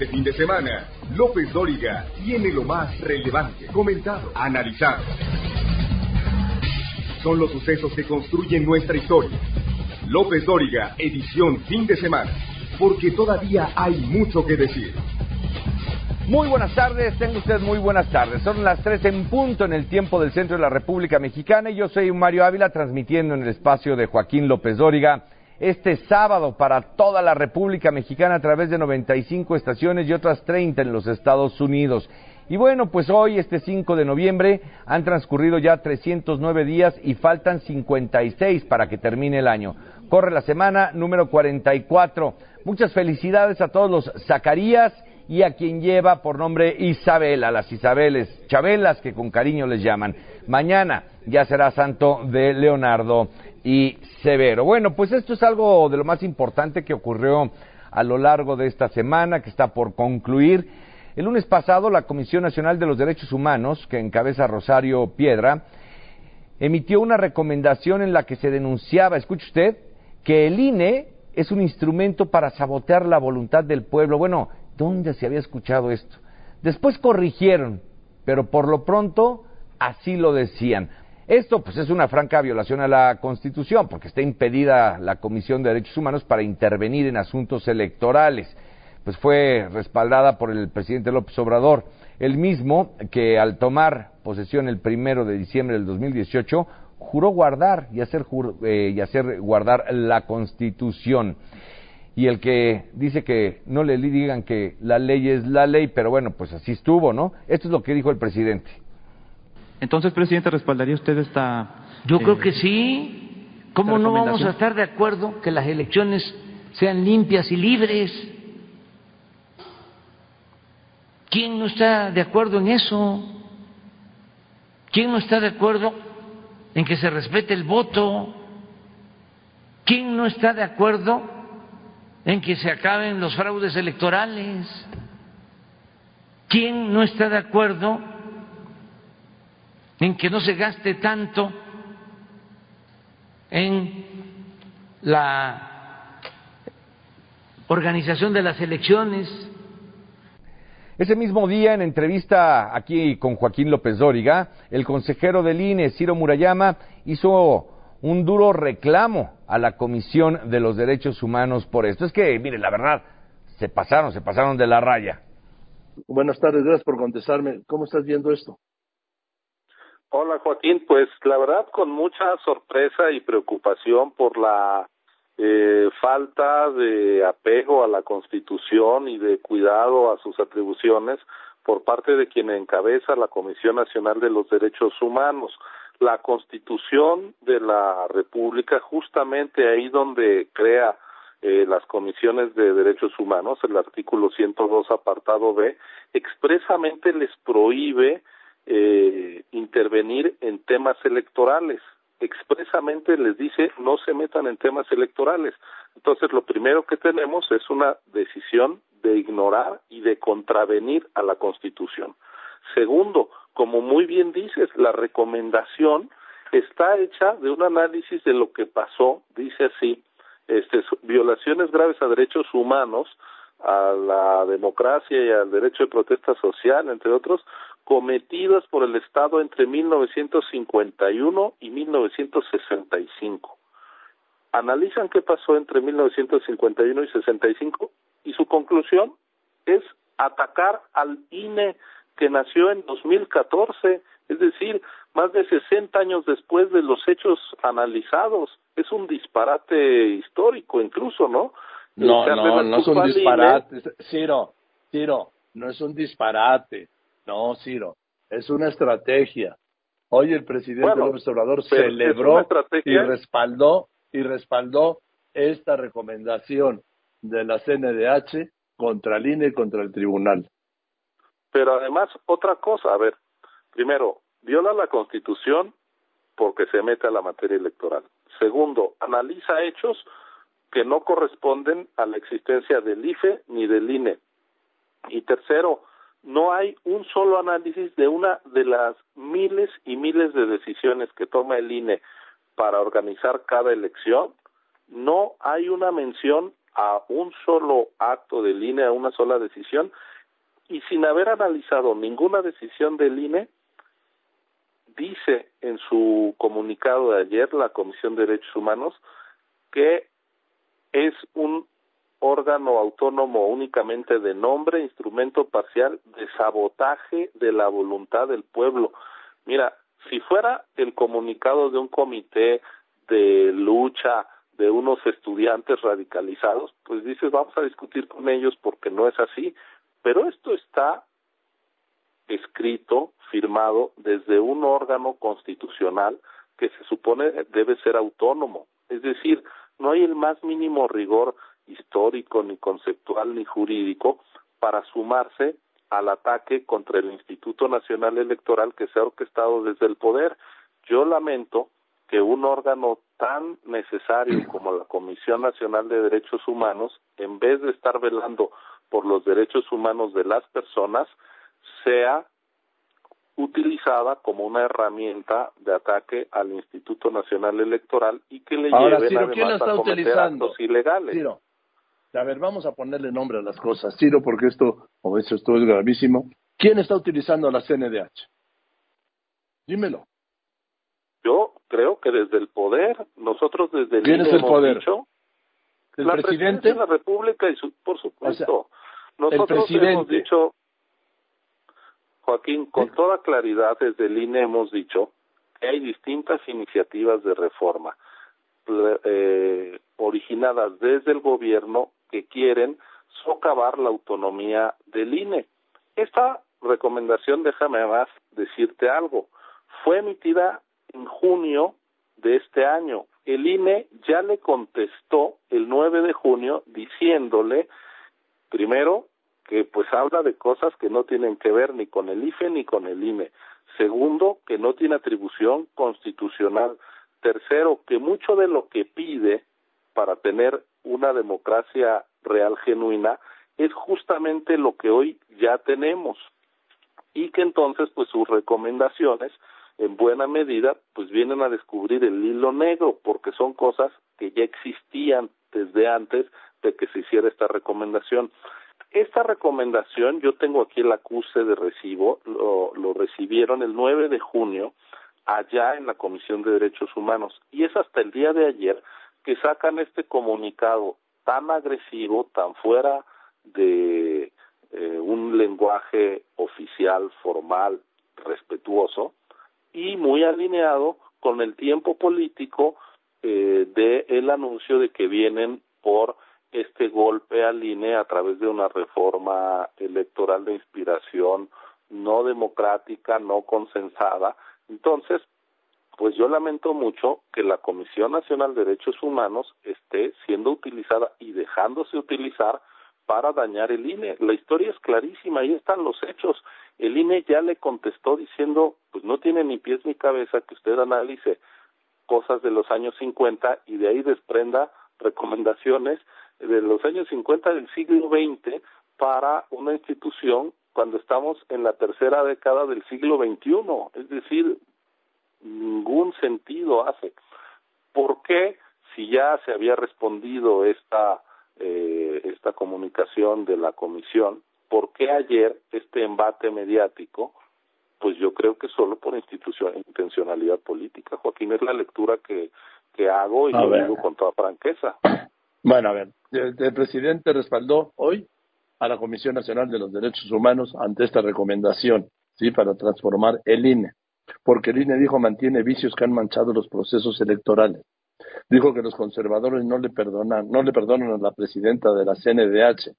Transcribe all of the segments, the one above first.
Este fin de semana, López Dóriga tiene lo más relevante, comentado, analizado. Son los sucesos que construyen nuestra historia. López Dóriga, edición fin de semana, porque todavía hay mucho que decir. Muy buenas tardes, tengo usted muy buenas tardes. Son las 3 en punto en el tiempo del centro de la República Mexicana y yo soy Mario Ávila transmitiendo en el espacio de Joaquín López Dóriga este sábado para toda la República Mexicana a través de 95 estaciones y otras 30 en los Estados Unidos. Y bueno, pues hoy, este 5 de noviembre, han transcurrido ya 309 días y faltan 56 para que termine el año. Corre la semana número 44. Muchas felicidades a todos los Zacarías y a quien lleva por nombre Isabela, las Isabeles, Chabelas que con cariño les llaman. Mañana ya será santo de Leonardo y Severo. Bueno, pues esto es algo de lo más importante que ocurrió a lo largo de esta semana, que está por concluir. El lunes pasado, la Comisión Nacional de los Derechos Humanos, que encabeza Rosario Piedra, emitió una recomendación en la que se denunciaba, escuche usted, que el INE es un instrumento para sabotear la voluntad del pueblo. Bueno, ¿dónde se había escuchado esto? Después corrigieron, pero por lo pronto así lo decían. Esto pues es una franca violación a la Constitución porque está impedida la Comisión de Derechos Humanos para intervenir en asuntos electorales. Pues fue respaldada por el presidente López Obrador, el mismo que al tomar posesión el primero de diciembre del 2018 juró guardar y hacer, eh, y hacer guardar la Constitución. Y el que dice que no le digan que la ley es la ley, pero bueno, pues así estuvo, ¿no? Esto es lo que dijo el presidente. Entonces, presidente, ¿respaldaría usted esta... Yo creo que sí. ¿Cómo no vamos a estar de acuerdo que las elecciones sean limpias y libres? ¿Quién no está de acuerdo en eso? ¿Quién no está de acuerdo en que se respete el voto? ¿Quién no está de acuerdo en que se acaben los fraudes electorales? ¿Quién no está de acuerdo en que no se gaste tanto en la organización de las elecciones. Ese mismo día, en entrevista aquí con Joaquín López Dóriga, el consejero del INE, Ciro Murayama, hizo un duro reclamo a la Comisión de los Derechos Humanos por esto. Es que, mire, la verdad, se pasaron, se pasaron de la raya. Buenas tardes, gracias por contestarme. ¿Cómo estás viendo esto? Hola Joaquín, pues la verdad con mucha sorpresa y preocupación por la eh, falta de apego a la Constitución y de cuidado a sus atribuciones por parte de quien encabeza la Comisión Nacional de los Derechos Humanos. La Constitución de la República, justamente ahí donde crea eh, las comisiones de derechos humanos, el artículo 102 apartado B, expresamente les prohíbe eh, intervenir en temas electorales. Expresamente les dice no se metan en temas electorales. Entonces lo primero que tenemos es una decisión de ignorar y de contravenir a la Constitución. Segundo, como muy bien dices, la recomendación está hecha de un análisis de lo que pasó, dice así, este, violaciones graves a derechos humanos, a la democracia y al derecho de protesta social, entre otros, cometidas por el Estado entre 1951 y 1965. Analizan qué pasó entre 1951 y 65 y su conclusión es atacar al INE que nació en 2014, es decir, más de 60 años después de los hechos analizados. Es un disparate histórico incluso, ¿no? No, no, no es un disparate. Ciro, Ciro, no es un disparate. No, Ciro, es una estrategia. Hoy el presidente López Obrador celebró y respaldó y respaldó esta recomendación de la CNDH contra el INE y contra el tribunal. Pero además, otra cosa, a ver, primero, viola la Constitución porque se mete a la materia electoral. Segundo, analiza hechos que no corresponden a la existencia del IFE ni del INE. Y tercero, no hay un solo análisis de una de las miles y miles de decisiones que toma el INE para organizar cada elección, no hay una mención a un solo acto del INE, a una sola decisión, y sin haber analizado ninguna decisión del INE, dice en su comunicado de ayer la Comisión de Derechos Humanos que es un órgano autónomo únicamente de nombre, instrumento parcial de sabotaje de la voluntad del pueblo. Mira, si fuera el comunicado de un comité de lucha de unos estudiantes radicalizados, pues dices, vamos a discutir con ellos porque no es así. Pero esto está escrito, firmado desde un órgano constitucional que se supone debe ser autónomo. Es decir, no hay el más mínimo rigor histórico, ni conceptual, ni jurídico para sumarse al ataque contra el Instituto Nacional Electoral que se ha orquestado desde el poder. Yo lamento que un órgano tan necesario como la Comisión Nacional de Derechos Humanos, en vez de estar velando por los derechos humanos de las personas, sea utilizada como una herramienta de ataque al Instituto Nacional Electoral y que le Ahora, lleven Ciro, además ¿quién lo está a cometer utilizando? actos ilegales. Ciro, a ver, vamos a ponerle nombre a las cosas. Ciro, porque esto, o eso esto es gravísimo. ¿Quién está utilizando la CNDH? Dímelo. Yo creo que desde el poder, nosotros desde el ¿Quién es el poder? dicho, ¿El la presidente? de la República y su, por supuesto. nosotros hemos dicho, Joaquín, con toda claridad desde el INE hemos dicho que hay distintas iniciativas de reforma eh, originadas desde el gobierno que quieren socavar la autonomía del INE. Esta recomendación, déjame más decirte algo, fue emitida en junio de este año. El INE ya le contestó el 9 de junio diciéndole, primero, que pues habla de cosas que no tienen que ver ni con el IFE ni con el INE. Segundo, que no tiene atribución constitucional. Tercero, que mucho de lo que pide para tener una democracia real genuina es justamente lo que hoy ya tenemos y que entonces pues sus recomendaciones en buena medida pues vienen a descubrir el hilo negro porque son cosas que ya existían desde antes de que se hiciera esta recomendación. Esta recomendación, yo tengo aquí el acuse de recibo, lo, lo recibieron el 9 de junio allá en la Comisión de Derechos Humanos y es hasta el día de ayer que sacan este comunicado tan agresivo, tan fuera de eh, un lenguaje oficial, formal, respetuoso y muy alineado con el tiempo político eh, de el anuncio de que vienen por este golpe al INE a través de una reforma electoral de inspiración no democrática, no consensada. Entonces, pues yo lamento mucho que la Comisión Nacional de Derechos Humanos esté siendo utilizada y dejándose utilizar para dañar el INE. La historia es clarísima, ahí están los hechos. El INE ya le contestó diciendo, pues no tiene ni pies ni cabeza que usted analice cosas de los años 50 y de ahí desprenda recomendaciones de los años 50 del siglo XX para una institución cuando estamos en la tercera década del siglo XXI. Es decir, ningún sentido hace. ¿Por qué, si ya se había respondido esta, eh, esta comunicación de la comisión, por qué ayer este embate mediático? Pues yo creo que solo por institución, intencionalidad política, Joaquín, es la lectura que, que hago y A lo ver. digo con toda franqueza. Bueno, a ver, el, el presidente respaldó hoy a la Comisión Nacional de los Derechos Humanos ante esta recomendación, ¿sí? Para transformar el INE. Porque el INE dijo mantiene vicios que han manchado los procesos electorales. Dijo que los conservadores no le perdonan, no le perdonan a la presidenta de la CNDH,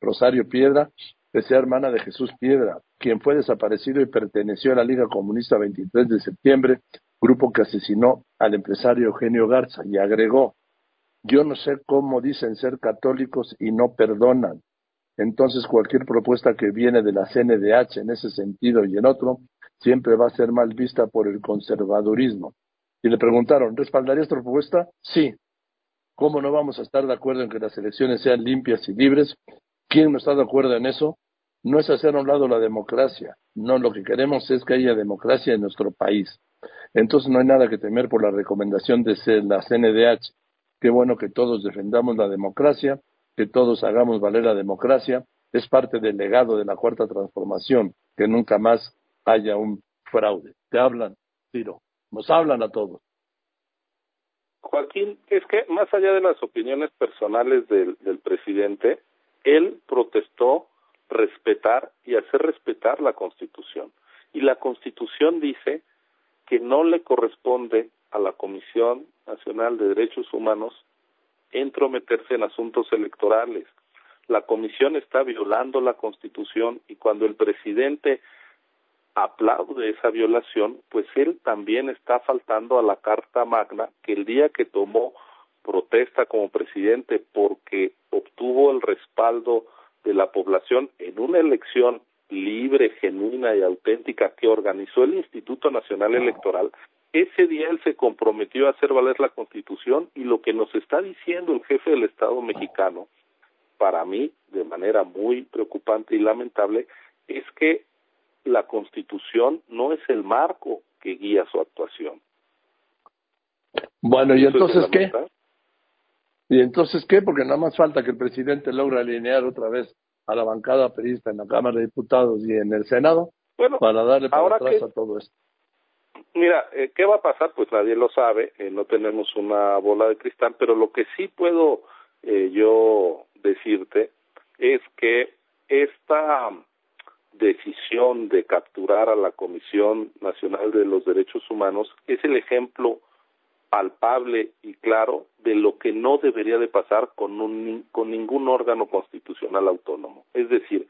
Rosario Piedra, que sea hermana de Jesús Piedra, quien fue desaparecido y perteneció a la Liga Comunista 23 de septiembre, grupo que asesinó al empresario Eugenio Garza, y agregó, yo no sé cómo dicen ser católicos y no perdonan. Entonces cualquier propuesta que viene de la CNDH en ese sentido y en otro, siempre va a ser mal vista por el conservadurismo. Y le preguntaron, ¿respaldaría esta propuesta? Sí. ¿Cómo no vamos a estar de acuerdo en que las elecciones sean limpias y libres? ¿Quién no está de acuerdo en eso? No es hacer a un lado la democracia. No, lo que queremos es que haya democracia en nuestro país. Entonces no hay nada que temer por la recomendación de la CNDH. Qué bueno que todos defendamos la democracia que todos hagamos valer la democracia, es parte del legado de la cuarta transformación, que nunca más haya un fraude. Te hablan, Ciro, nos hablan a todos. Joaquín, es que más allá de las opiniones personales del, del presidente, él protestó respetar y hacer respetar la Constitución. Y la Constitución dice que no le corresponde a la Comisión Nacional de Derechos Humanos entrometerse en asuntos electorales. La Comisión está violando la Constitución y cuando el presidente aplaude esa violación, pues él también está faltando a la Carta Magna que el día que tomó protesta como presidente porque obtuvo el respaldo de la población en una elección libre, genuina y auténtica que organizó el Instituto Nacional Electoral, ese día él se comprometió a hacer valer la Constitución y lo que nos está diciendo el jefe del Estado mexicano, para mí, de manera muy preocupante y lamentable, es que la Constitución no es el marco que guía su actuación. Bueno, ¿y entonces qué? ¿Y entonces qué? Porque nada más falta que el presidente logre alinear otra vez a la bancada periodista en la Cámara de Diputados y en el Senado bueno, para darle para ahora atrás a todo esto. Mira, eh, ¿qué va a pasar? Pues nadie lo sabe, eh, no tenemos una bola de cristal, pero lo que sí puedo eh, yo decirte es que esta decisión de capturar a la Comisión Nacional de los Derechos Humanos es el ejemplo palpable y claro de lo que no debería de pasar con, un, con ningún órgano constitucional autónomo. Es decir,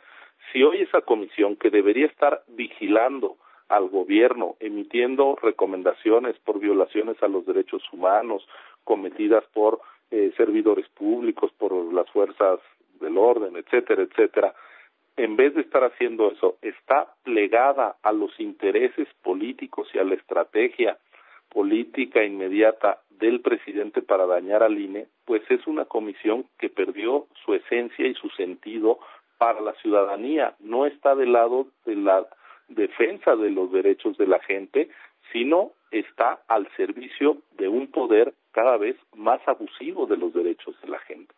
si hoy esa comisión que debería estar vigilando al gobierno, emitiendo recomendaciones por violaciones a los derechos humanos cometidas por eh, servidores públicos, por las fuerzas del orden, etcétera, etcétera, en vez de estar haciendo eso, está plegada a los intereses políticos y a la estrategia política inmediata del presidente para dañar al INE, pues es una comisión que perdió su esencia y su sentido para la ciudadanía. No está del lado de la defensa de los derechos de la gente, sino está al servicio de un poder cada vez más abusivo de los derechos de la gente.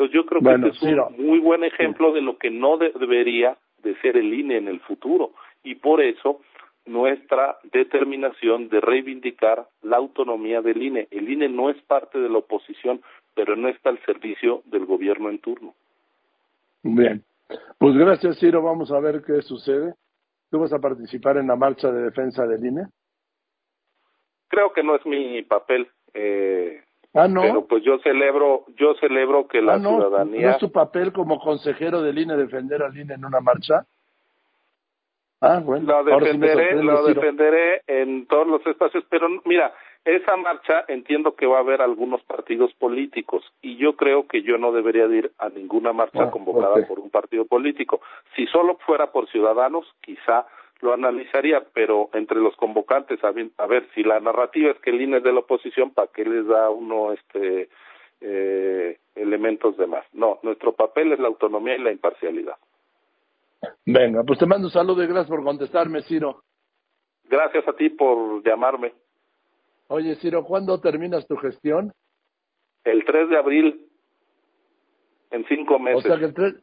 Entonces yo creo que este es un muy buen ejemplo de lo que no debería de ser el INE en el futuro y por eso nuestra determinación de reivindicar la autonomía del INE. El INE no es parte de la oposición, pero no está al servicio del gobierno en turno. Bien, pues gracias Ciro, vamos a ver qué sucede. ¿Tú vas a participar en la marcha de defensa del INE? Creo que no es mi papel. Eh, ah, no. Pero pues yo celebro, yo celebro que la ah, no, ciudadanía. ¿No es tu papel como consejero del INE defender al INE en una marcha? Ah, bueno. Lo defenderé, lo defenderé en todos los espacios, pero mira, esa marcha entiendo que va a haber algunos partidos políticos y yo creo que yo no debería ir a ninguna marcha ah, convocada por un partido político. Si solo fuera por ciudadanos, quizá lo analizaría, pero entre los convocantes, a ver, si la narrativa es que el INE es de la oposición, ¿para qué les da uno este eh, elementos de más? No, nuestro papel es la autonomía y la imparcialidad. Venga, pues te mando un saludo y gracias por contestarme, Ciro. Gracias a ti por llamarme. Oye, Ciro, ¿cuándo terminas tu gestión? El 3 de abril, en cinco meses. O sea que el 3,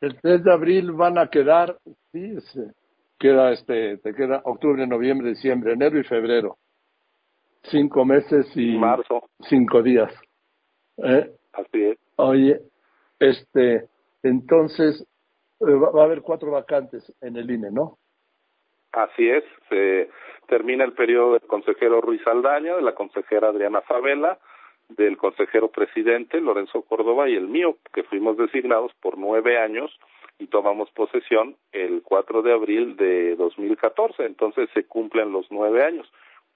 el 3 de abril van a quedar, sí, queda este, te queda octubre, noviembre, diciembre, enero y febrero. Cinco meses y marzo. cinco días. ¿Eh? Así es. Oye, este, entonces, eh, va a haber cuatro vacantes en el INE, ¿no? Así es, se termina el periodo del consejero Ruiz Aldaña, de la consejera Adriana Favela, del consejero presidente Lorenzo Córdoba y el mío, que fuimos designados por nueve años y tomamos posesión el 4 de abril de 2014, entonces se cumplen los nueve años.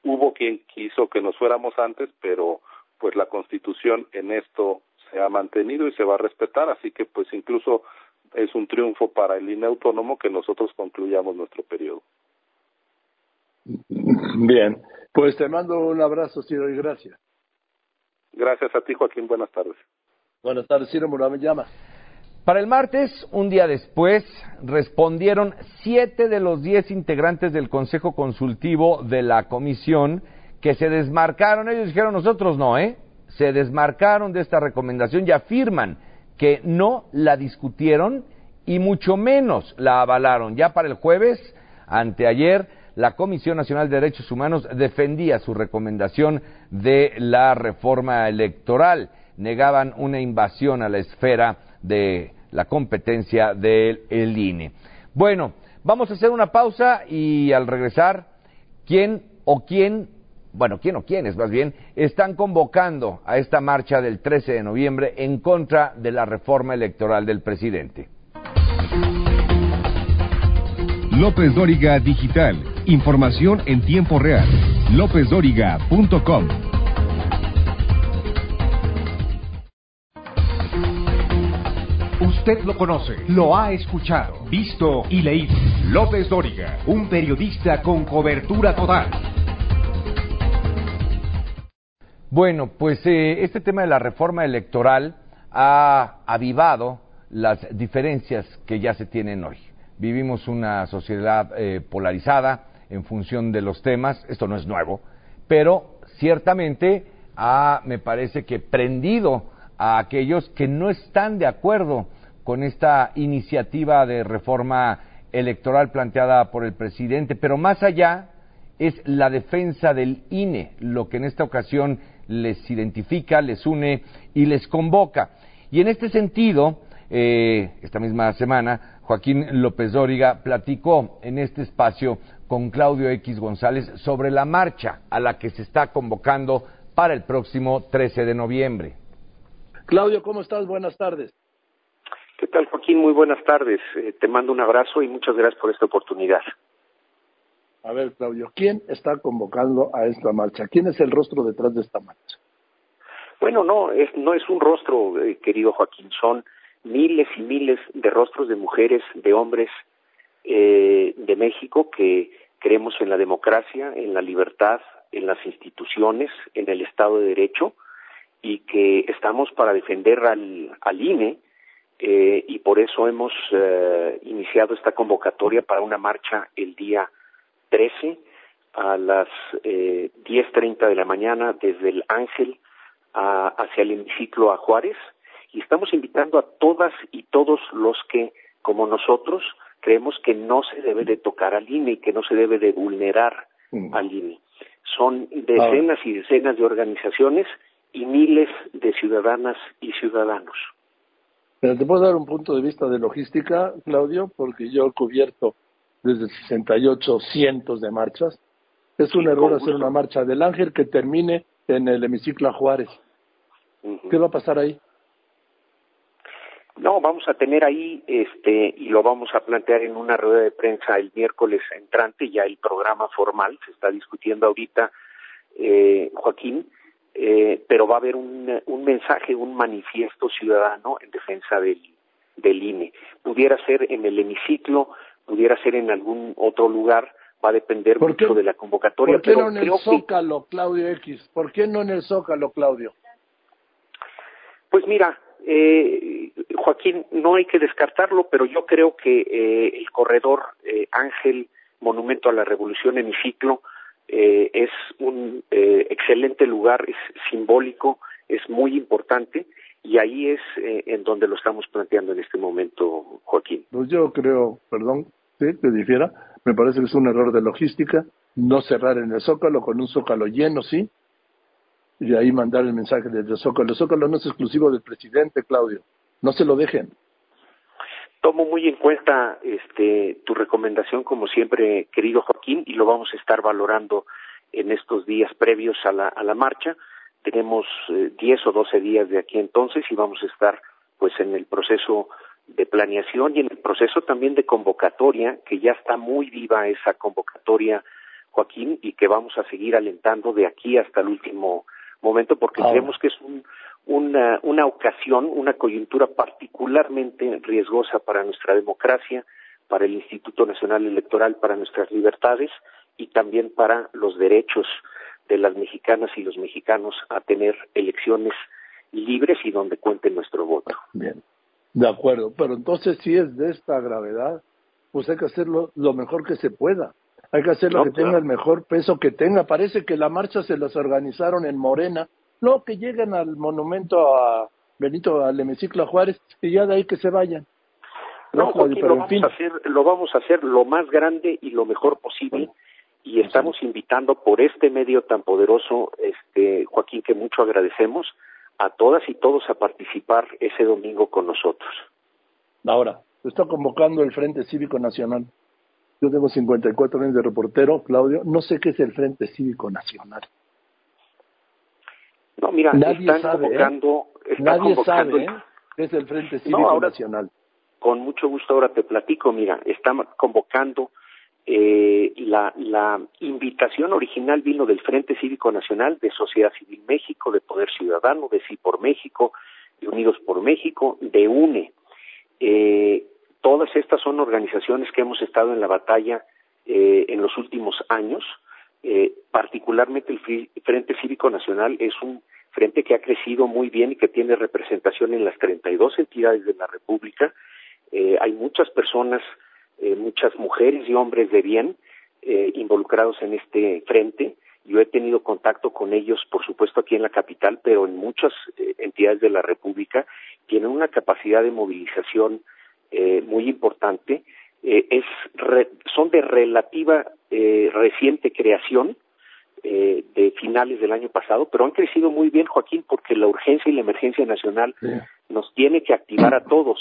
Hubo quien quiso que nos fuéramos antes, pero pues la Constitución en esto se ha mantenido y se va a respetar, así que pues incluso es un triunfo para el INE autónomo que nosotros concluyamos nuestro periodo. Bien, pues te mando un abrazo, Ciro, y gracias. Gracias a ti, Joaquín. Buenas tardes. Buenas tardes, Ciro me llama. Para el martes, un día después, respondieron siete de los diez integrantes del Consejo Consultivo de la Comisión que se desmarcaron. Ellos dijeron, nosotros no, ¿eh? Se desmarcaron de esta recomendación y afirman que no la discutieron y mucho menos la avalaron. Ya para el jueves, anteayer, la Comisión Nacional de Derechos Humanos defendía su recomendación de la reforma electoral. Negaban una invasión a la esfera de la competencia del INE. Bueno, vamos a hacer una pausa y al regresar, ¿quién o quién, bueno, quién o quiénes más bien, están convocando a esta marcha del 13 de noviembre en contra de la reforma electoral del presidente? López Dóriga Digital. Información en tiempo real. LópezDóriga.com. Usted lo conoce, lo ha escuchado, visto y leído. López Dóriga, un periodista con cobertura total. Bueno, pues eh, este tema de la reforma electoral ha avivado las diferencias que ya se tienen hoy. Vivimos una sociedad eh, polarizada en función de los temas, esto no es nuevo, pero ciertamente ha, me parece que, prendido a aquellos que no están de acuerdo con esta iniciativa de reforma electoral planteada por el presidente, pero más allá es la defensa del INE, lo que en esta ocasión les identifica, les une y les convoca. Y en este sentido, eh, esta misma semana, Joaquín López Dóriga platicó en este espacio con Claudio X González sobre la marcha a la que se está convocando para el próximo 13 de noviembre. Claudio, ¿cómo estás? Buenas tardes. ¿Qué tal, Joaquín? Muy buenas tardes. Eh, te mando un abrazo y muchas gracias por esta oportunidad. A ver, Claudio, ¿quién está convocando a esta marcha? ¿Quién es el rostro detrás de esta marcha? Bueno, no, es, no es un rostro, eh, querido Joaquín, son miles y miles de rostros de mujeres, de hombres eh, de México que creemos en la democracia, en la libertad, en las instituciones, en el Estado de Derecho y que estamos para defender al, al INE eh, y por eso hemos eh, iniciado esta convocatoria para una marcha el día 13 a las eh, 10.30 de la mañana desde el Ángel a, hacia el hemiciclo a Juárez y estamos invitando a todas y todos los que, como nosotros, creemos que no se debe de tocar al INE y que no se debe de vulnerar mm. al INE. Son decenas y decenas de organizaciones y miles de ciudadanas y ciudadanos. Pero te puedo dar un punto de vista de logística, Claudio, porque yo he cubierto desde el 68 cientos de marchas. Es un error hacer una marcha del Ángel que termine en el hemiciclo a Juárez. ¿Qué va a pasar ahí? No, vamos a tener ahí, este, y lo vamos a plantear en una rueda de prensa el miércoles entrante, ya el programa formal, se está discutiendo ahorita, eh, Joaquín, eh, pero va a haber un, un mensaje, un manifiesto ciudadano en defensa del, del INE. Pudiera ser en el hemiciclo, pudiera ser en algún otro lugar, va a depender mucho de la convocatoria. ¿Por qué no en el Zócalo, Claudio X? ¿Por qué no en el Zócalo, Claudio? Pues mira, eh, Joaquín, no hay que descartarlo, pero yo creo que eh, el corredor eh, Ángel Monumento a la Revolución Hemiciclo eh, es un eh, excelente lugar, es simbólico, es muy importante y ahí es eh, en donde lo estamos planteando en este momento, Joaquín. Pues yo creo, perdón, sí, te difiera, me parece que es un error de logística no cerrar en el Zócalo con un Zócalo lleno, sí, y ahí mandar el mensaje desde Zócalo. El Zócalo no es exclusivo del presidente, Claudio. No se lo dejen. Tomo muy en cuenta este, tu recomendación, como siempre, querido Joaquín, y lo vamos a estar valorando en estos días previos a la, a la marcha. Tenemos eh, 10 o 12 días de aquí entonces y vamos a estar pues en el proceso de planeación y en el proceso también de convocatoria, que ya está muy viva esa convocatoria, Joaquín, y que vamos a seguir alentando de aquí hasta el último momento porque creemos que es un, una, una ocasión, una coyuntura particularmente riesgosa para nuestra democracia, para el Instituto Nacional Electoral, para nuestras libertades y también para los derechos de las mexicanas y los mexicanos a tener elecciones libres y donde cuente nuestro voto. Bien, de acuerdo, pero entonces si es de esta gravedad, pues hay que hacerlo lo mejor que se pueda. Hay que hacer lo que tenga el mejor peso que tenga. Parece que la marcha se las organizaron en Morena. No, que lleguen al monumento a Benito al hemiciclo a Juárez y ya de ahí que se vayan. No, lo, vamos a hacer, lo vamos a hacer lo más grande y lo mejor posible y estamos invitando por este medio tan poderoso, este Joaquín, que mucho agradecemos, a todas y todos a participar ese domingo con nosotros. Ahora, está convocando el Frente Cívico Nacional. Yo tengo 54 años de reportero, Claudio, no sé qué es el Frente Cívico Nacional. No, mira, nadie están sabe, ¿eh? convocando, nadie sabe ¿eh? es el Frente Cívico Nacional. Con mucho gusto ahora te platico, mira, están convocando eh, la, la invitación original vino del Frente Cívico Nacional, de Sociedad Civil México, de Poder Ciudadano, de Sí por México, de Unidos por México, de UNE. Eh, todas estas son organizaciones que hemos estado en la batalla eh, en los últimos años. Eh, particularmente el Frente Cívico Nacional es un frente que ha crecido muy bien y que tiene representación en las 32 entidades de la República. Eh, hay muchas personas eh, muchas mujeres y hombres de bien eh, involucrados en este frente. Yo he tenido contacto con ellos, por supuesto, aquí en la capital, pero en muchas eh, entidades de la República. Tienen una capacidad de movilización muy importante. Es son de relativa reciente creación, de finales del año pasado, pero han crecido muy bien, Joaquín, porque la urgencia y la emergencia nacional nos tiene que activar a todos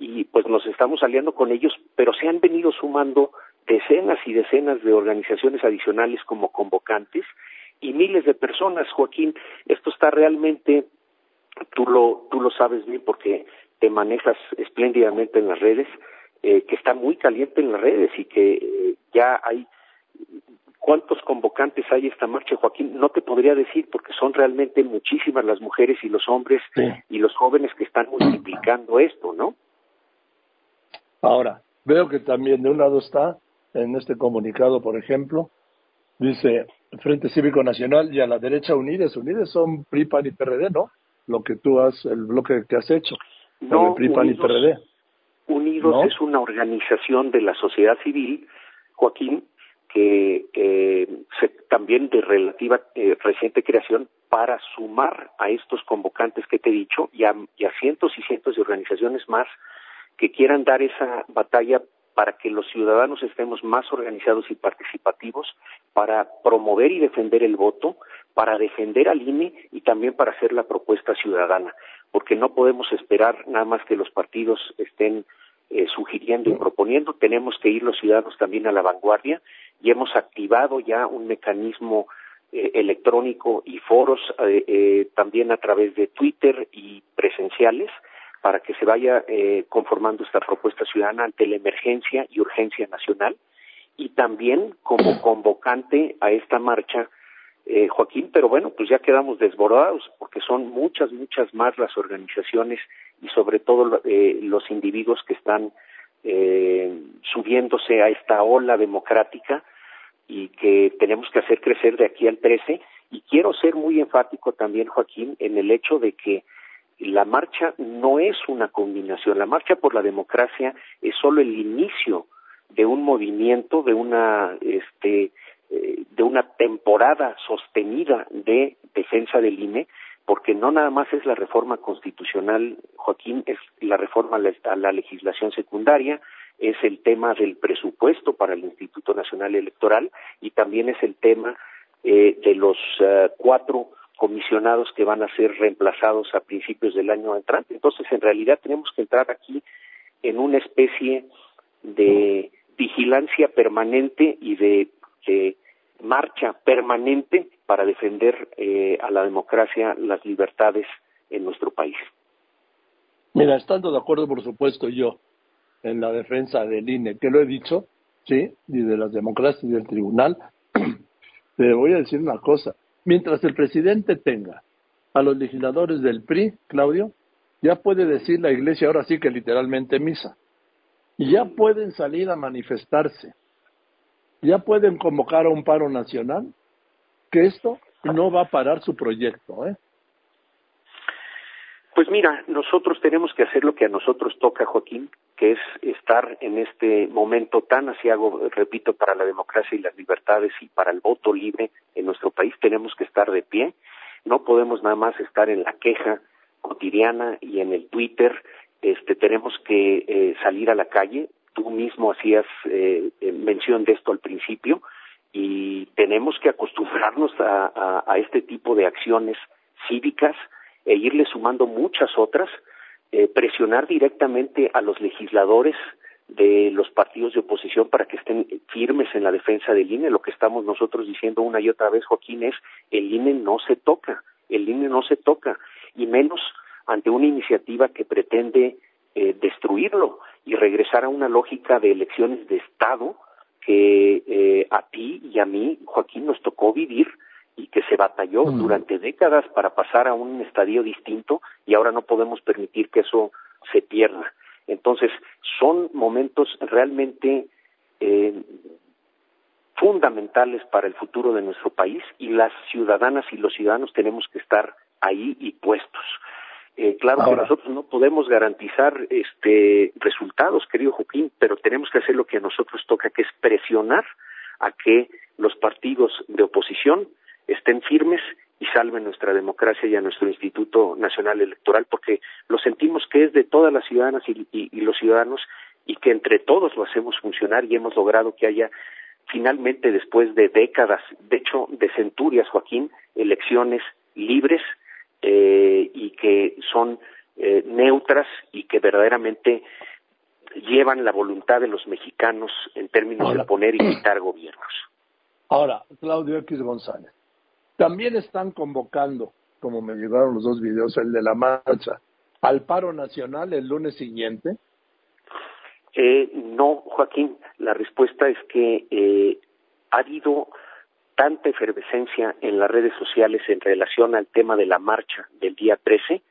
y pues nos estamos aliando con ellos, pero se han venido sumando decenas y decenas de organizaciones adicionales como convocantes y miles de personas, Joaquín. Esto está realmente, tú lo, tú lo sabes bien porque te manejas espléndidamente en las redes, eh, que está muy caliente en las redes y que eh, ya hay cuántos convocantes hay esta marcha, Joaquín, no te podría decir porque son realmente muchísimas las mujeres y los hombres y los jóvenes que están multiplicando esto, ¿no? Ahora, veo que también de un lado está, en este comunicado, por ejemplo, dice Frente Cívico Nacional y a la derecha Unides. Unides son PRI, PAN y PRD, ¿no? Lo que tú has, el bloque que has hecho. No, PRI, PAN y PRD. Unidos es una organización de la sociedad civil, Joaquín, que eh, también de relativa eh, reciente creación para sumar a estos convocantes que te he dicho y a cientos y cientos de organizaciones más que quieran dar esa batalla para que los ciudadanos estemos más organizados y participativos, para promover y defender el voto, para defender al INE y también para hacer la propuesta ciudadana, porque no podemos esperar nada más que los partidos estén eh, sugiriendo y proponiendo, tenemos que ir los ciudadanos también a la vanguardia y hemos activado ya un mecanismo eh, electrónico y foros eh, también a través de Twitter y presenciales para que se vaya eh, conformando esta propuesta ciudadana ante la emergencia y urgencia nacional. Y también como convocante a esta marcha, eh, Joaquín, pero bueno, pues ya quedamos desbordados porque son muchas, muchas más las organizaciones y sobre todo eh, los individuos que están eh, subiéndose a esta ola democrática y que tenemos que hacer crecer de aquí al 13. Y quiero ser muy enfático también, Joaquín, en el hecho de que la marcha no es una combinación, la marcha por la democracia es solo el inicio de un movimiento, de una este eh, de una temporada sostenida de defensa del INE, porque no nada más es la reforma constitucional, Joaquín, es la reforma a la legislación secundaria, es el tema del presupuesto para el Instituto Nacional Electoral y también es el tema eh, de los eh, cuatro comisionados que van a ser reemplazados a principios del año entrante. Entonces, en realidad tenemos que entrar aquí en una especie de vigilancia permanente y de, marcha permanente para defender eh, a la democracia, las libertades en nuestro país. Mira, estando de acuerdo, por supuesto, yo en la defensa del INE, que lo he dicho, sí, y de las democracias y del tribunal, te voy a decir una cosa. Mientras el presidente tenga a los legisladores del PRI, Claudio, ya puede decir la iglesia ahora sí que literalmente misa. Ya pueden salir a manifestarse. Ya pueden convocar a un paro nacional, que esto no va a parar su proyecto, ¿eh? Pues mira, nosotros tenemos que hacer lo que a nosotros toca, Joaquín, que es estar en este momento tan asiago, repito, para la democracia y las libertades y para el voto libre en nuestro país. Tenemos que estar de pie. No podemos nada más estar en la queja cotidiana y en el Twitter, este, tenemos que eh, salir a la calle. Tú mismo hacías eh, eh, mención de esto al principio y tenemos que acostumbrarnos a, este tipo de acciones cívicas e irle sumando muchas otras, presionar directamente a los legisladores de los partidos de oposición para que estén firmes en la defensa del INE. Lo que estamos nosotros diciendo una y otra vez, Joaquín, es el INE no se toca, el INE no se toca, y menos ante una iniciativa que pretende eh, destruirlo y regresar a una lógica de elecciones de Estado que eh, a ti y a mí, Joaquín, nos tocó vivir y que se batalló mm. durante décadas para pasar a un estadio distinto y ahora no podemos permitir que eso se pierda. Entonces, son momentos realmente eh, fundamentales para el futuro de nuestro país y las ciudadanas y los ciudadanos tenemos que estar ahí y puestos. Eh, claro que nosotros no podemos garantizar este resultados, querido Joaquín, pero tenemos que hacer lo que a nosotros toca, que es presionar a que los partidos de oposición estén firmes y salven nuestra democracia y a nuestro Instituto Nacional Electoral, porque lo sentimos que es de todas las ciudadanas y, los ciudadanos y que entre todos lo hacemos funcionar y hemos logrado que haya finalmente, después de décadas, de hecho, de centurias, Joaquín, elecciones libres eh, y que son eh, neutras y que verdaderamente llevan la voluntad de los mexicanos en términos de poner y quitar gobiernos. Ahora, Claudio X González, también están convocando, como me llegaron los dos videos, el de la marcha, al paro nacional el lunes siguiente. Eh, no, Joaquín, la respuesta es que eh, ha habido tanta efervescencia en las redes sociales en relación al tema de la marcha del día 13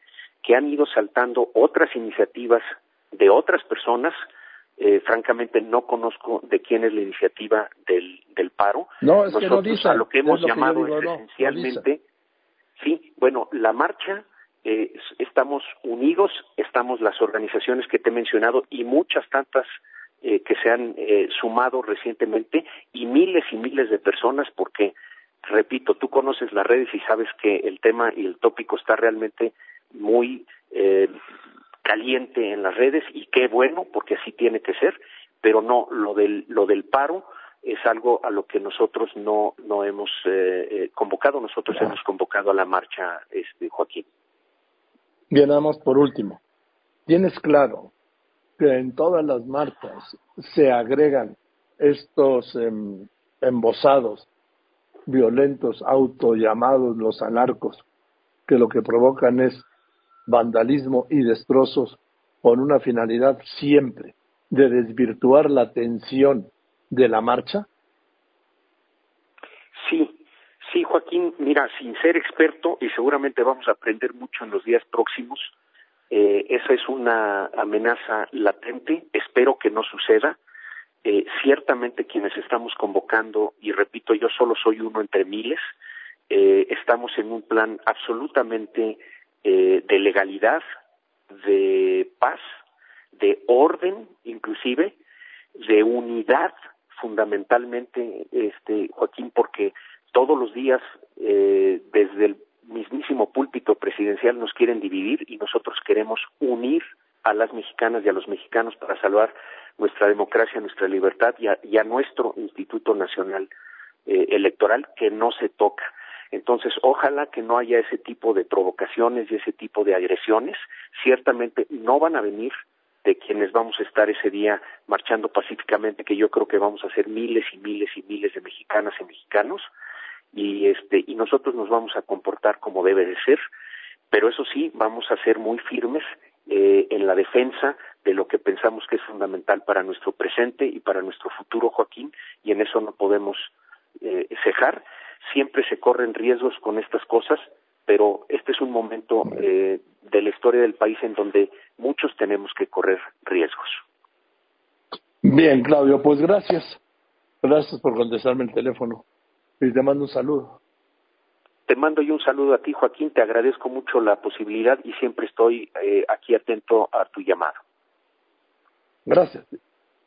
que han ido saltando otras iniciativas de otras personas eh, francamente no conozco de quién es la iniciativa del, del paro. No, es que no a lo que hemos llamado esencialmente, sí, bueno, la marcha, eh, estamos unidos, estamos las organizaciones que te he mencionado y muchas tantas eh, que se han eh, sumado recientemente y miles y miles de personas porque, repito, tú conoces las redes y sabes que el tema y el tópico está realmente muy eh, caliente en las redes y qué bueno porque así tiene que ser pero no lo del lo del paro es algo a lo que nosotros no no hemos eh, eh, convocado nosotros hemos convocado a la marcha este Joaquín. Bien vamos por último. Tienes claro que en todas las marchas se agregan estos em, embosados violentos autollamados los anarcos que lo que provocan es vandalismo y destrozos con una finalidad siempre de desvirtuar la atención de la marcha? Sí, sí, Joaquín, mira, sin ser experto, y seguramente vamos a aprender mucho en los días próximos, eh, esa es una amenaza latente, espero que no suceda. Eh, ciertamente quienes estamos convocando, y repito, yo solo soy uno entre miles, eh, estamos en un plan absolutamente eh, de legalidad, de paz, de orden, inclusive, de unidad, fundamentalmente, este, Joaquín, porque todos los días, desde el mismísimo púlpito presidencial, nos quieren dividir y nosotros queremos unir a las mexicanas y a los mexicanos para salvar nuestra democracia, nuestra libertad y a, nuestro Instituto Nacional eh, Electoral que no se toca. Entonces, ojalá que no haya ese tipo de provocaciones y ese tipo de agresiones. Ciertamente no van a venir de quienes vamos a estar ese día marchando pacíficamente, que yo creo que vamos a ser miles y miles y miles de mexicanas y mexicanos, y este y nosotros nos vamos a comportar como debe de ser, pero eso sí, vamos a ser muy firmes eh, en la defensa de lo que pensamos que es fundamental para nuestro presente y para nuestro futuro, Joaquín, y en eso no podemos eh, cejar siempre se corren riesgos con estas cosas, pero este es un momento eh, de la historia del país en donde muchos tenemos que correr riesgos. Bien, Claudio, pues gracias. Gracias por contestarme el teléfono. Y te mando un saludo. Te mando yo un saludo a ti, Joaquín. Te agradezco mucho la posibilidad y siempre estoy eh, aquí atento a tu llamado. Gracias.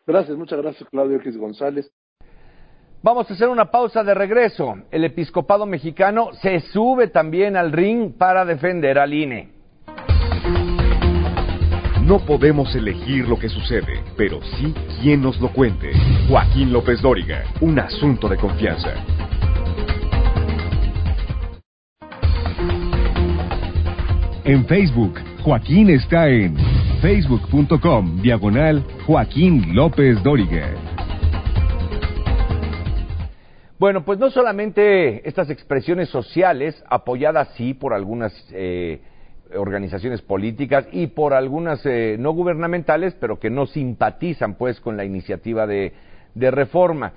Gracias, muchas gracias, Claudio X González. Vamos a hacer una pausa de regreso. El episcopado mexicano se sube también al ring para defender al INE. No podemos elegir lo que sucede, pero sí quién nos lo cuente. Joaquín López Dóriga, un asunto de confianza. En Facebook, Joaquín está en facebook.com diagonal Joaquín López Dóriga. Bueno, pues no solamente estas expresiones sociales, apoyadas sí por algunas eh, organizaciones políticas y por algunas eh, no gubernamentales, pero que no simpatizan pues con la iniciativa de, de reforma.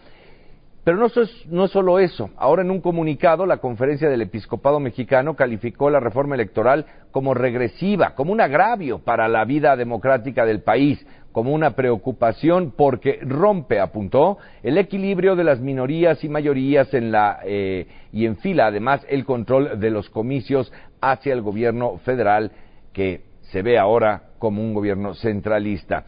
Pero no, no solo eso. Ahora en un comunicado, la conferencia del episcopado mexicano calificó la reforma electoral como regresiva, como un agravio para la vida democrática del país, como una preocupación porque rompe, apuntó, el equilibrio de las minorías y mayorías en la, eh, y enfila además el control de los comicios hacia el gobierno federal que se ve ahora como un gobierno centralista.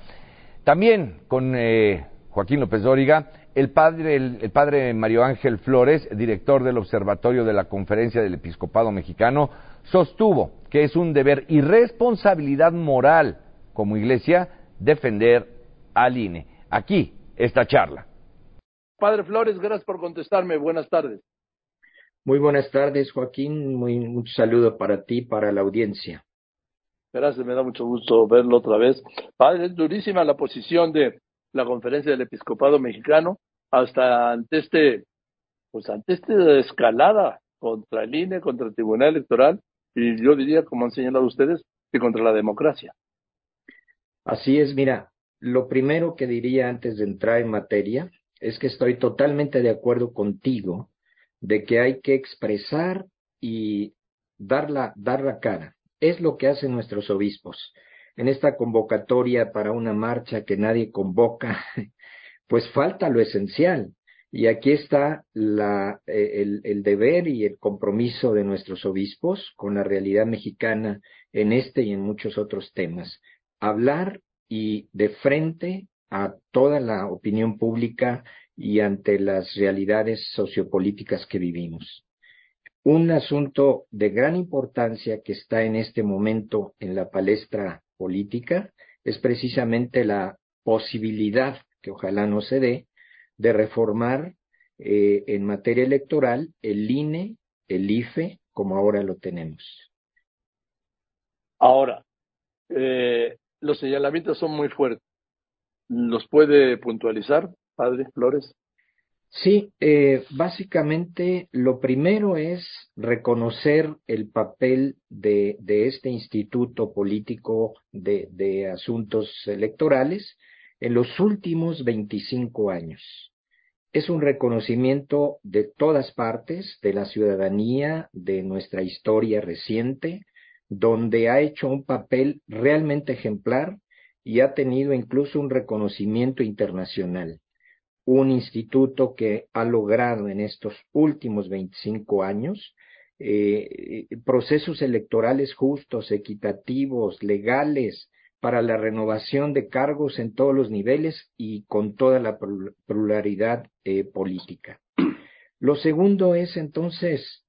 También con eh, Joaquín López Dóriga el padre, el, padre Mario Ángel Flores, director del Observatorio de la Conferencia del Episcopado Mexicano, sostuvo que es un deber y responsabilidad moral como iglesia defender al INE. Aquí, esta charla. Padre Flores, gracias por contestarme. Buenas tardes. Muy buenas tardes, Joaquín. Muy, un saludo para ti, para la audiencia. Gracias, me da mucho gusto verlo otra vez. Padre, es durísima la posición de la conferencia del episcopado mexicano hasta ante este, pues ante esta escalada contra el INE, contra el Tribunal Electoral y yo diría, como han señalado ustedes, que contra la democracia. Así es, mira, lo primero que diría antes de entrar en materia es que estoy totalmente de acuerdo contigo de que hay que expresar y dar la, dar la cara. Es lo que hacen nuestros obispos. En esta convocatoria para una marcha que nadie convoca, pues falta lo esencial. Y aquí está eh, el, el, deber y el compromiso de nuestros obispos con la realidad mexicana en este y en muchos otros temas. Hablar y de frente a toda la opinión pública y ante las realidades sociopolíticas que vivimos. Un asunto de gran importancia que está en este momento en la palestra política es precisamente la posibilidad que ojalá no se dé, de reformar eh, en materia electoral el INE, el IFE, como ahora lo tenemos. Ahora, eh, los señalamientos son muy fuertes. ¿Los puede puntualizar, padre Flores? Sí, eh, básicamente lo primero es reconocer el papel de, de este instituto político de, de, asuntos electorales en los últimos 25 años. Es un reconocimiento de todas partes, de la ciudadanía, de nuestra historia reciente, donde ha hecho un papel realmente ejemplar y ha tenido incluso un reconocimiento internacional. Un instituto que ha logrado en estos últimos 25 años eh, procesos electorales justos, equitativos, legales, para la renovación de cargos en todos los niveles y con toda la pluralidad eh, política. Lo segundo es entonces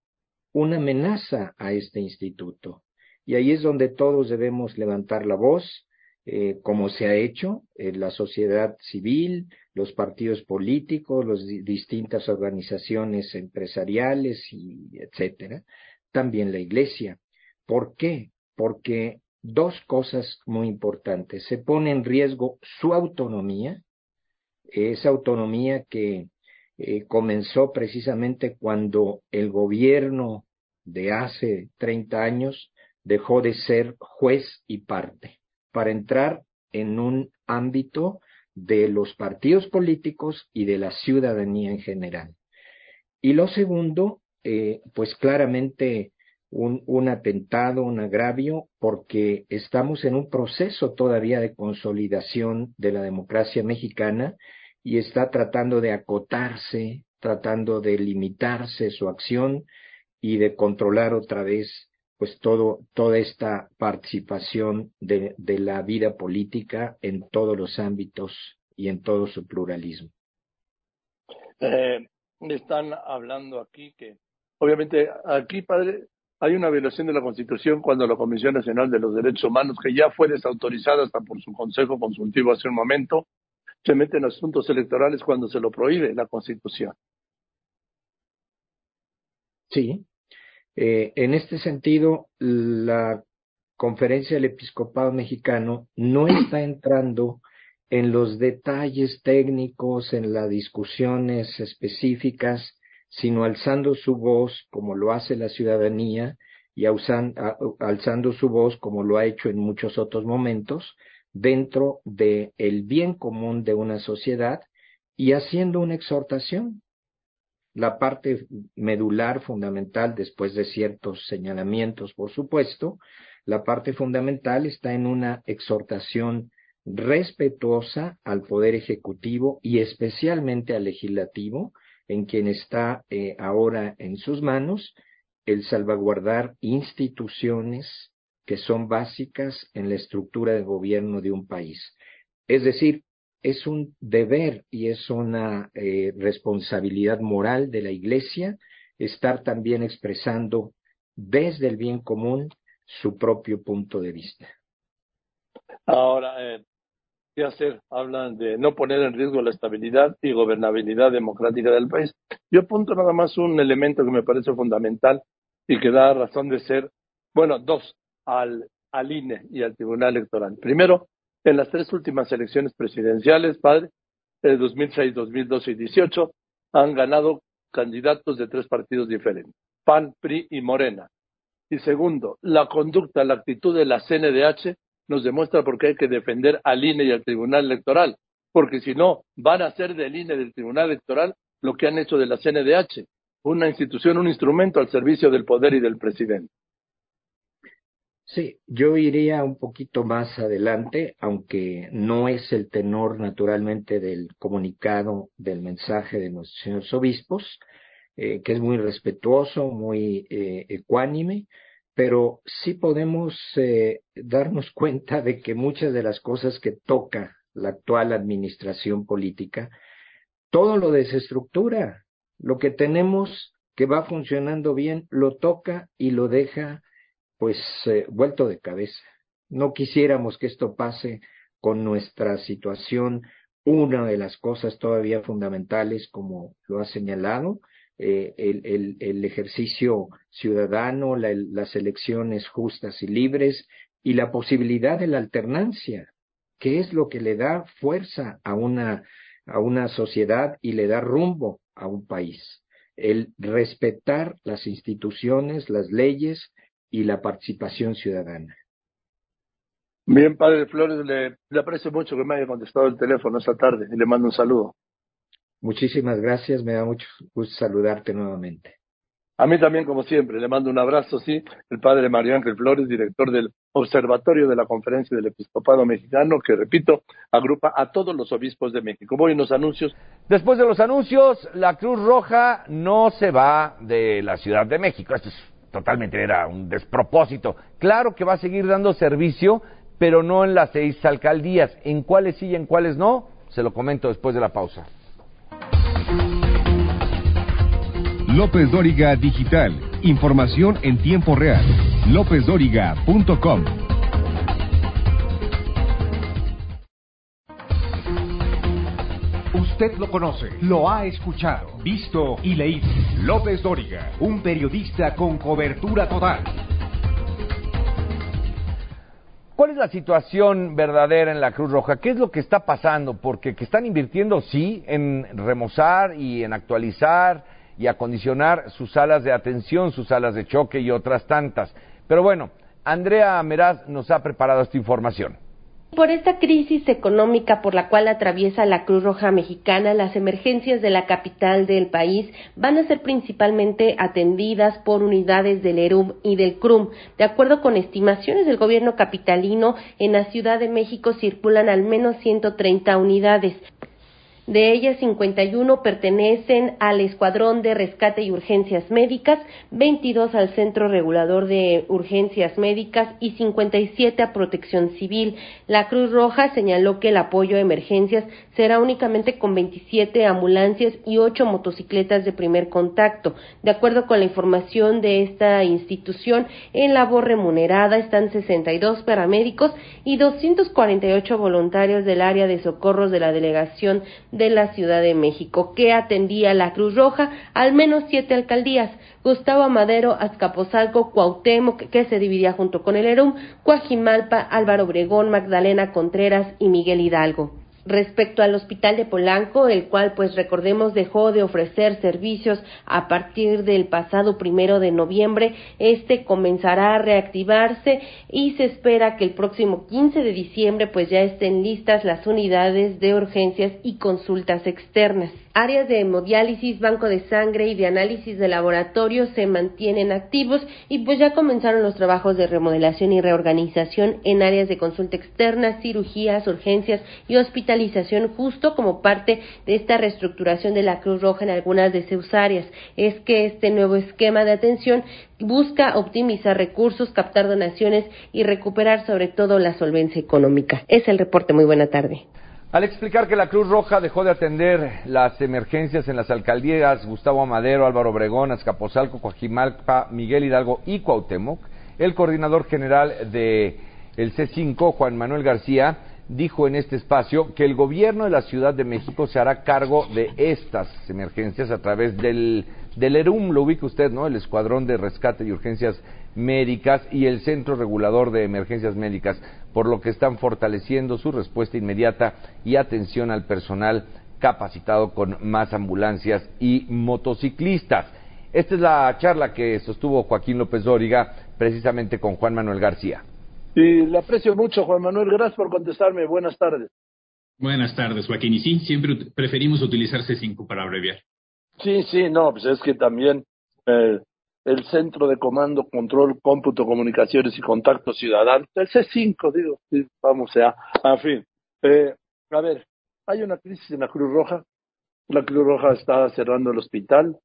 una amenaza a este instituto. Y ahí es donde todos debemos levantar la voz, eh, como se ha hecho en la sociedad civil, los partidos políticos, las distintas organizaciones empresariales y etcétera, también la iglesia. ¿Por qué? Porque dos cosas muy importantes. Se pone en riesgo su autonomía, esa autonomía que eh, comenzó precisamente cuando el gobierno de hace 30 años dejó de ser juez y parte para entrar en un ámbito de los partidos políticos y de la ciudadanía en general. Y lo segundo, eh, pues claramente un, un, atentado, un agravio, porque estamos en un proceso todavía de consolidación de la democracia mexicana y está tratando de acotarse, tratando de limitarse su acción y de controlar otra vez pues todo, toda esta participación de, de la vida política en todos los ámbitos y en todo su pluralismo. Eh, están hablando aquí que, obviamente, aquí, padre, hay una violación de la Constitución cuando la Comisión Nacional de los Derechos Humanos, que ya fue desautorizada hasta por su Consejo Consultivo hace un momento, se mete en asuntos electorales cuando se lo prohíbe la Constitución. Sí. Eh, en este sentido, la Conferencia del Episcopado Mexicano no está entrando en los detalles técnicos, en las discusiones específicas sino alzando su voz como lo hace la ciudadanía y alzando su voz como lo ha hecho en muchos otros momentos dentro del el bien común de una sociedad y haciendo una exhortación. La parte medular fundamental, después de ciertos señalamientos, por supuesto, la parte fundamental está en una exhortación respetuosa al Poder Ejecutivo y especialmente al Legislativo, en quien está eh, ahora en sus manos el salvaguardar instituciones que son básicas en la estructura de gobierno de un país. Es decir, es un deber y es una eh, responsabilidad moral de la Iglesia estar también expresando desde el bien común su propio punto de vista. Ahora, eh, qué hacer. Hablan de no poner en riesgo la estabilidad y gobernabilidad democrática del país. Yo apunto nada más un elemento que me parece fundamental y que da razón de ser, bueno, dos, al, al INE y al Tribunal Electoral. Primero, en las tres últimas elecciones presidenciales, padre, de 2006, 2012 y 18, han ganado candidatos de tres partidos diferentes, PAN, PRI y Morena. Y segundo, la conducta, la actitud de la CNDH nos demuestra por qué hay que defender al INE y al Tribunal Electoral, porque si no, van a hacer del INE y del Tribunal Electoral lo que han hecho de la CNDH, una institución, un instrumento al servicio del poder y del presidente. Sí, yo iría un poquito más adelante, aunque no es el tenor naturalmente del comunicado del mensaje de nuestros señores obispos, eh, que es muy respetuoso, muy eh, ecuánime, pero sí podemos eh, darnos cuenta de que muchas de las cosas que toca la actual administración política, todo lo desestructura. Lo que tenemos que va funcionando bien, lo toca y lo deja pues eh, vuelto de cabeza. No quisiéramos que esto pase con nuestra situación. Una de las cosas todavía fundamentales, como lo ha señalado, eh, el, el, ejercicio ciudadano, las elecciones justas y libres y la posibilidad de la alternancia, que es lo que le da fuerza a una, a una sociedad y le da rumbo a un país. El respetar las instituciones, las leyes y la participación ciudadana. Bien, padre Flores, le, le aprecio mucho que me haya contestado el teléfono esta tarde y le mando un saludo. Muchísimas gracias, me da mucho gusto saludarte nuevamente. A mí también, como siempre, le mando un abrazo, sí, el padre Mario Ángel Flores, director del Observatorio de la Conferencia del Episcopado Mexicano, que, repito, agrupa a todos los obispos de México. Voy en los anuncios. Después de los anuncios, la Cruz Roja no se va de la Ciudad de México. Esto es totalmente era un despropósito. Claro que va a seguir dando servicio, pero no en las seis alcaldías. ¿En cuáles sí y en cuáles no? Se lo comento después de la pausa. López Dóriga Digital. Información en tiempo real. LópezDóriga.com. Usted lo conoce, lo ha escuchado, visto y leído. López Dóriga, un periodista con cobertura total. ¿Cuál es la situación verdadera en la Cruz Roja? ¿Qué es lo que está pasando? Porque que están invirtiendo, sí, en remozar y en actualizar y acondicionar sus salas de atención, sus salas de choque y otras tantas. Pero bueno, Andrea Meraz nos ha preparado esta información. Por esta crisis económica por la cual atraviesa la Cruz Roja Mexicana, las emergencias de la capital del país van a ser principalmente atendidas por unidades del ERUM y del CRUM. De acuerdo con estimaciones del gobierno capitalino, en la Ciudad de México circulan al menos 130 unidades. De ellas, 51 pertenecen al Escuadrón de Rescate y Urgencias Médicas, 22 al Centro Regulador de Urgencias Médicas y 57 a Protección Civil. La Cruz Roja señaló que el apoyo a emergencias será únicamente con 27 ambulancias y 8 motocicletas de primer contacto. De acuerdo con la información de esta institución, en labor remunerada están 62 paramédicos y 248 voluntarios del área de socorros de la delegación de la Ciudad de México, que atendía la Cruz Roja, al menos siete alcaldías, Gustavo Madero, Azcapotzalco, Cuauhtémoc, que se dividía junto con el ERUM, Coajimalpa, Álvaro Obregón, Magdalena Contreras y Miguel Hidalgo respecto al hospital de Polanco, el cual, pues recordemos, dejó de ofrecer servicios a partir del pasado primero de noviembre. Este comenzará a reactivarse y se espera que el próximo 15 de diciembre, pues ya estén listas las unidades de urgencias y consultas externas. Áreas de hemodiálisis, banco de sangre y de análisis de laboratorio se mantienen activos y pues ya comenzaron los trabajos de remodelación y reorganización en áreas de consulta externa, cirugías, urgencias y hospitalización justo como parte de esta reestructuración de la Cruz Roja en algunas de sus áreas. Es que este nuevo esquema de atención busca optimizar recursos, captar donaciones y recuperar sobre todo la solvencia económica. Es el reporte. Muy buena tarde. Al explicar que la Cruz Roja dejó de atender las emergencias en las alcaldías Gustavo Amadero, Álvaro Obregón, Azcapotzalco, Coajimalpa, Miguel Hidalgo y Cuauhtémoc, el coordinador general de el C5, Juan Manuel García, dijo en este espacio que el gobierno de la Ciudad de México se hará cargo de estas emergencias a través del, del ERUM, lo ubica usted, ¿no? El Escuadrón de Rescate y Urgencias Médicas y el Centro Regulador de Emergencias Médicas por lo que están fortaleciendo su respuesta inmediata y atención al personal capacitado con más ambulancias y motociclistas. Esta es la charla que sostuvo Joaquín López Dóriga precisamente con Juan Manuel García. Sí, le aprecio mucho, Juan Manuel. Gracias por contestarme. Buenas tardes. Buenas tardes, Joaquín. Y sí, siempre preferimos utilizar C5 para abreviar. Sí, sí, no, pues es que también eh, el Centro de Comando, Control, Cómputo, Comunicaciones y Contacto Ciudadano, el C5, digo, vamos a, en fin. Eh, a ver, hay una crisis en la Cruz Roja, la Cruz Roja está cerrando el hospital,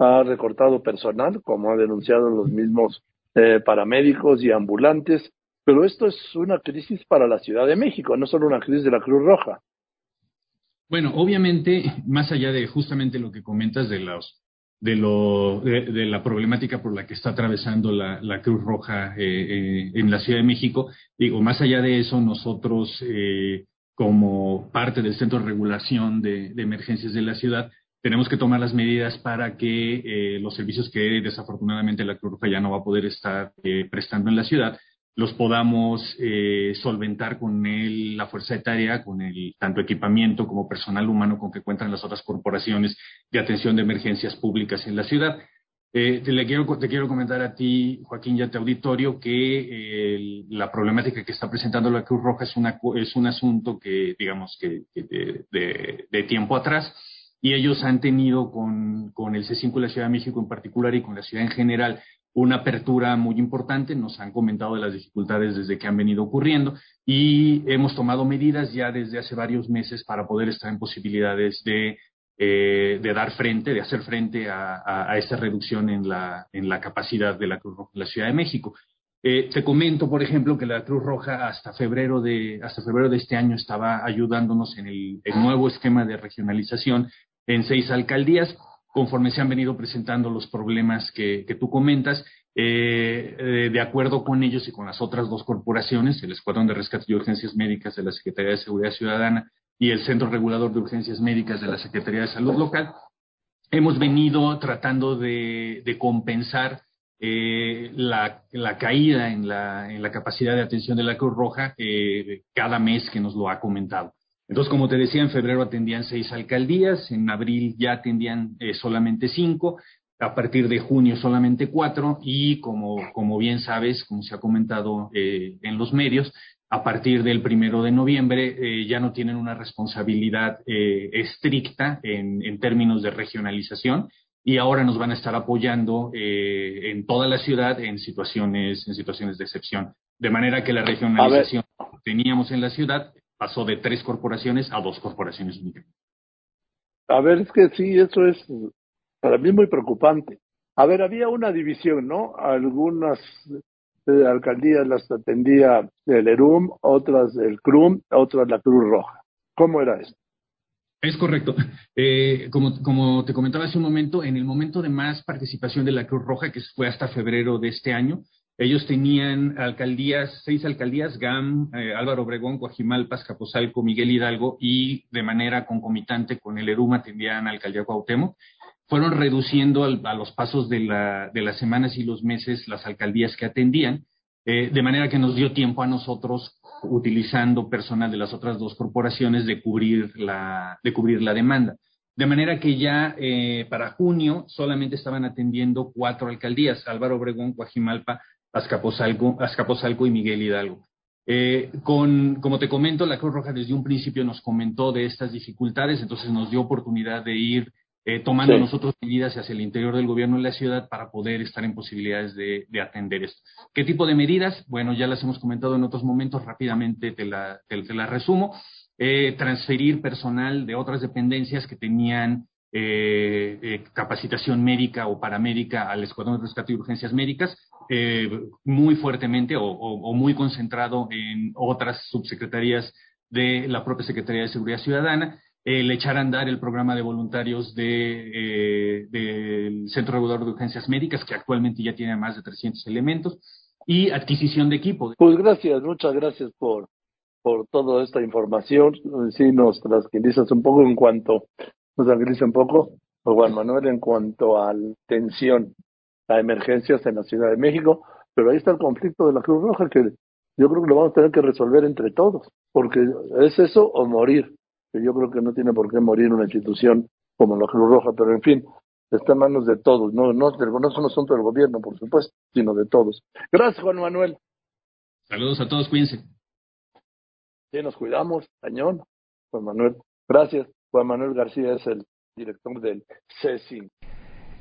ha recortado personal, como ha denunciado los mismos eh, paramédicos y ambulantes, pero esto es una crisis para la Ciudad de México, no solo una crisis de la Cruz Roja. Bueno, obviamente, más allá de justamente lo que comentas de los de, lo, de, la problemática por la que está atravesando la, Cruz Roja eh, eh, en la Ciudad de México. Digo, más allá de eso, nosotros, eh, como parte del Centro de Regulación de, Emergencias de la ciudad, tenemos que tomar las medidas para que los servicios que desafortunadamente la Cruz Roja ya no va a poder estar prestando en la ciudad, los podamos eh, solventar con el, la fuerza etaria, con el tanto equipamiento como personal humano con que cuentan las otras corporaciones de atención de emergencias públicas en la ciudad. Eh, te, quiero, te quiero comentar a ti, Joaquín, y a tu auditorio, que eh, la problemática que está presentando la Cruz Roja es, una, es un asunto que, digamos, que, de, de, de, tiempo atrás, y ellos han tenido con, con el C5 de la Ciudad de México en particular y con la ciudad en general una apertura muy importante, nos han comentado de las dificultades desde que han venido ocurriendo y hemos tomado medidas ya desde hace varios meses para poder estar en posibilidades de, eh, de dar frente, de hacer frente a, a, esta reducción en la, en la capacidad de la Cruz Roja en la Ciudad de México. Eh, te comento, por ejemplo, que la Cruz Roja hasta febrero de, hasta febrero de este año estaba ayudándonos en el nuevo esquema de regionalización en seis alcaldías conforme se han venido presentando los problemas que, tú comentas, eh, eh, de acuerdo con ellos y con las otras dos corporaciones, el Escuadrón de Rescate y Urgencias Médicas de la Secretaría de Seguridad Ciudadana y el Centro Regulador de Urgencias Médicas de la Secretaría de Salud Local, hemos venido tratando de, compensar eh, la, caída en la, en la, capacidad de atención de la Cruz Roja cada mes que nos lo ha comentado. Entonces, como te decía, en febrero atendían seis alcaldías, en abril ya atendían eh, solamente cinco, a partir de junio solamente cuatro y como, como bien sabes, como se ha comentado eh, en los medios, a partir del primero de noviembre eh, ya no tienen una responsabilidad estricta en, en, términos de regionalización y ahora nos van a estar apoyando en toda la ciudad en situaciones, en situaciones de excepción. De manera que la regionalización que teníamos en la ciudad pasó de tres corporaciones a dos corporaciones únicamente. A ver, es que sí, eso es para mí muy preocupante. A ver, había una división, ¿no? Algunas eh, alcaldías las atendía el ERUM, otras el CRUM, otras la Cruz Roja. ¿Cómo era eso? Es correcto. Eh, como, como te comentaba hace un momento, en el momento de más participación de la Cruz Roja, que fue hasta febrero de este año, ellos tenían alcaldías, seis alcaldías, GAM, eh, Álvaro Obregón, Coajimalpa, Capozalco, Miguel Hidalgo, y de manera concomitante con el ERUM atendían alcaldía Cuauhtémoc. Fueron reduciendo a los pasos de, la, de, las semanas y los meses las alcaldías que atendían, eh, de manera que nos dio tiempo a nosotros utilizando personal de las otras dos corporaciones de cubrir la, de cubrir la demanda. De manera que ya eh, para junio solamente estaban atendiendo cuatro alcaldías, Álvaro Obregón, Coajimalpa, Azcapotzalco, Azcapotzalco y Miguel Hidalgo. Eh, con, como te comento, la Cruz Roja desde un principio nos comentó de estas dificultades, entonces nos dio oportunidad de ir eh, tomando nosotros medidas hacia el interior del gobierno de la ciudad para poder estar en posibilidades de, atender esto. ¿Qué tipo de medidas? Bueno, ya las hemos comentado en otros momentos, rápidamente te las la resumo. Eh, transferir personal de otras dependencias que tenían eh, capacitación médica o paramédica al Escuadrón de Rescate y Urgencias Médicas, muy fuertemente o, muy concentrado en otras subsecretarías de la propia Secretaría de Seguridad Ciudadana el echar a andar el programa de voluntarios de, eh, del Centro Regulador de Urgencias Médicas, que actualmente ya tiene más de 300 elementos, y adquisición de equipo. Pues gracias, muchas gracias por, por toda esta información. Sí, nos tranquilizas un poco en cuanto, nos tranquiliza un poco, Juan Manuel, en cuanto a la tensión, a emergencias en la Ciudad de México, pero ahí está el conflicto de la Cruz Roja que yo creo que lo vamos a tener que resolver entre todos, porque es eso o morir yo creo que no tiene por qué morir una institución como la Cruz Roja, pero en fin, está en manos de todos, no, no, no es un asunto del gobierno, por supuesto, sino de todos. Gracias, Juan Manuel. Saludos a todos, cuídense. Sí, nos cuidamos, cañón, Juan Manuel. Gracias. Juan Manuel García es el director del CECI.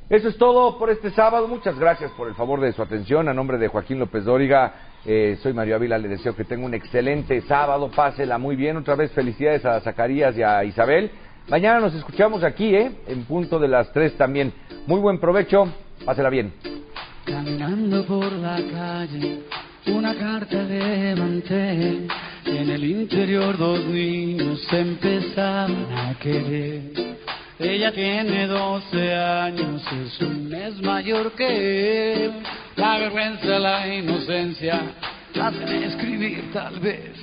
Eso es todo por este sábado. Muchas gracias por el favor de su atención. A nombre de Joaquín López Dóriga, eh, soy Mario Ávila. Le deseo que tenga un excelente sábado. Pásela muy bien. Otra vez felicidades a Zacarías y a Isabel. Mañana nos escuchamos aquí, ¿eh? En punto de las tres también. Muy buen provecho. Pásela bien. Caminando por la calle, una carta levanté. En el interior dos niños empezaban a querer. Ella tiene 12 años, es un mes mayor que él. La vergüenza, la inocencia, la hacen escribir tal vez.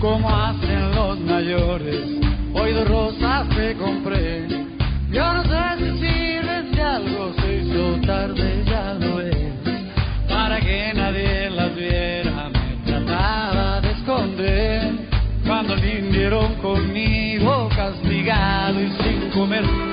Como hacen los mayores, hoy dos rosas te compré. Yo no sé si sirven de algo, se hizo tarde, ya lo es. Para que nadie las viera, me trataba de esconder. Cuando vinieron conmigo, castigado y sin comer.